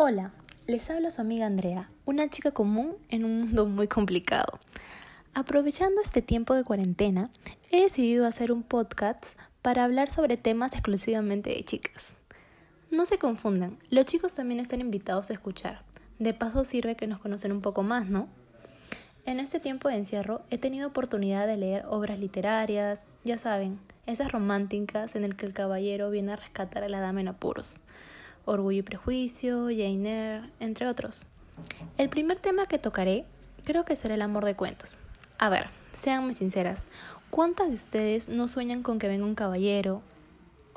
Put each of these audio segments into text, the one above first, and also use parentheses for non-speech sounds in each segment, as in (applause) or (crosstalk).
Hola, les habla su amiga Andrea, una chica común en un mundo muy complicado. Aprovechando este tiempo de cuarentena, he decidido hacer un podcast para hablar sobre temas exclusivamente de chicas. No se confundan, los chicos también están invitados a escuchar. De paso sirve que nos conocen un poco más, ¿no? En este tiempo de encierro he tenido oportunidad de leer obras literarias, ya saben, esas románticas en el que el caballero viene a rescatar a la dama en apuros. Orgullo y Prejuicio, Jane Eyre, entre otros. El primer tema que tocaré creo que será el amor de cuentos. A ver, seanme sinceras, ¿cuántas de ustedes no sueñan con que venga un caballero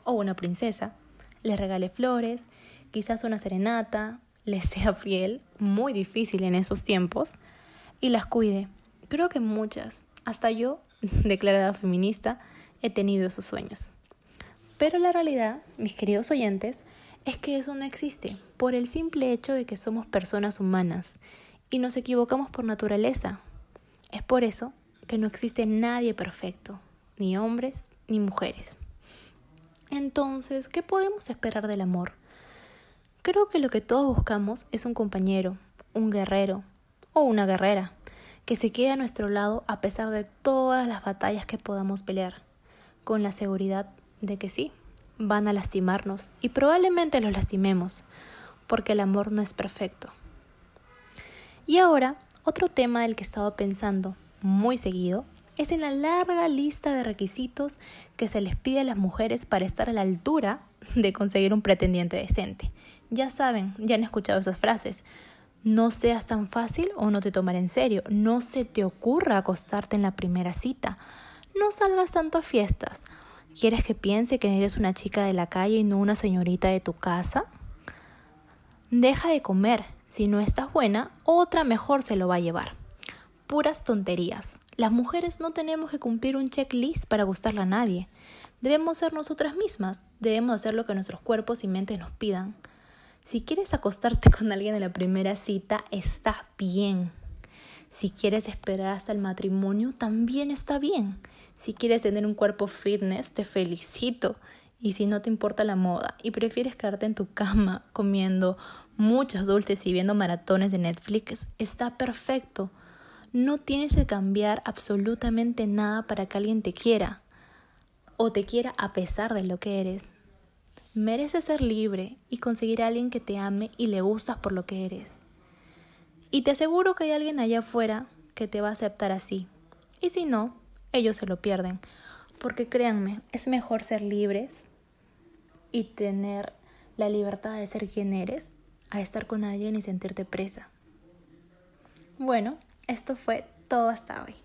o una princesa, les regale flores, quizás una serenata, les sea fiel, muy difícil en esos tiempos, y las cuide? Creo que muchas, hasta yo, (laughs) declarada feminista, he tenido esos sueños. Pero la realidad, mis queridos oyentes, es que eso no existe, por el simple hecho de que somos personas humanas y nos equivocamos por naturaleza. Es por eso que no existe nadie perfecto, ni hombres ni mujeres. Entonces, ¿qué podemos esperar del amor? Creo que lo que todos buscamos es un compañero, un guerrero o una guerrera, que se quede a nuestro lado a pesar de todas las batallas que podamos pelear, con la seguridad de que sí, van a lastimarnos y probablemente los lastimemos, porque el amor no es perfecto. Y ahora, otro tema del que he estado pensando muy seguido es en la larga lista de requisitos que se les pide a las mujeres para estar a la altura de conseguir un pretendiente decente. Ya saben, ya han escuchado esas frases. No seas tan fácil o no te tomaré en serio. No se te ocurra acostarte en la primera cita. No salgas tanto a fiestas. ¿Quieres que piense que eres una chica de la calle y no una señorita de tu casa? Deja de comer. Si no estás buena, otra mejor se lo va a llevar. Puras tonterías. Las mujeres no tenemos que cumplir un checklist para gustarle a nadie. Debemos ser nosotras mismas. Debemos hacer lo que nuestros cuerpos y mentes nos pidan. Si quieres acostarte (laughs) con alguien en la primera cita, está bien. Si quieres esperar hasta el matrimonio, también está bien. Si quieres tener un cuerpo fitness, te felicito. Y si no te importa la moda y prefieres quedarte en tu cama (laughs) comiendo muchos dulces y viendo maratones de Netflix, está perfecto. No tienes que cambiar absolutamente nada para que alguien te quiera o te quiera a pesar de lo que eres. Mereces ser libre y conseguir a alguien que te ame y le gustas por lo que eres. Y te aseguro que hay alguien allá afuera que te va a aceptar así. Y si no, ellos se lo pierden. Porque créanme, es mejor ser libres y tener la libertad de ser quien eres a estar con alguien y sentirte presa. Bueno, esto fue todo hasta hoy.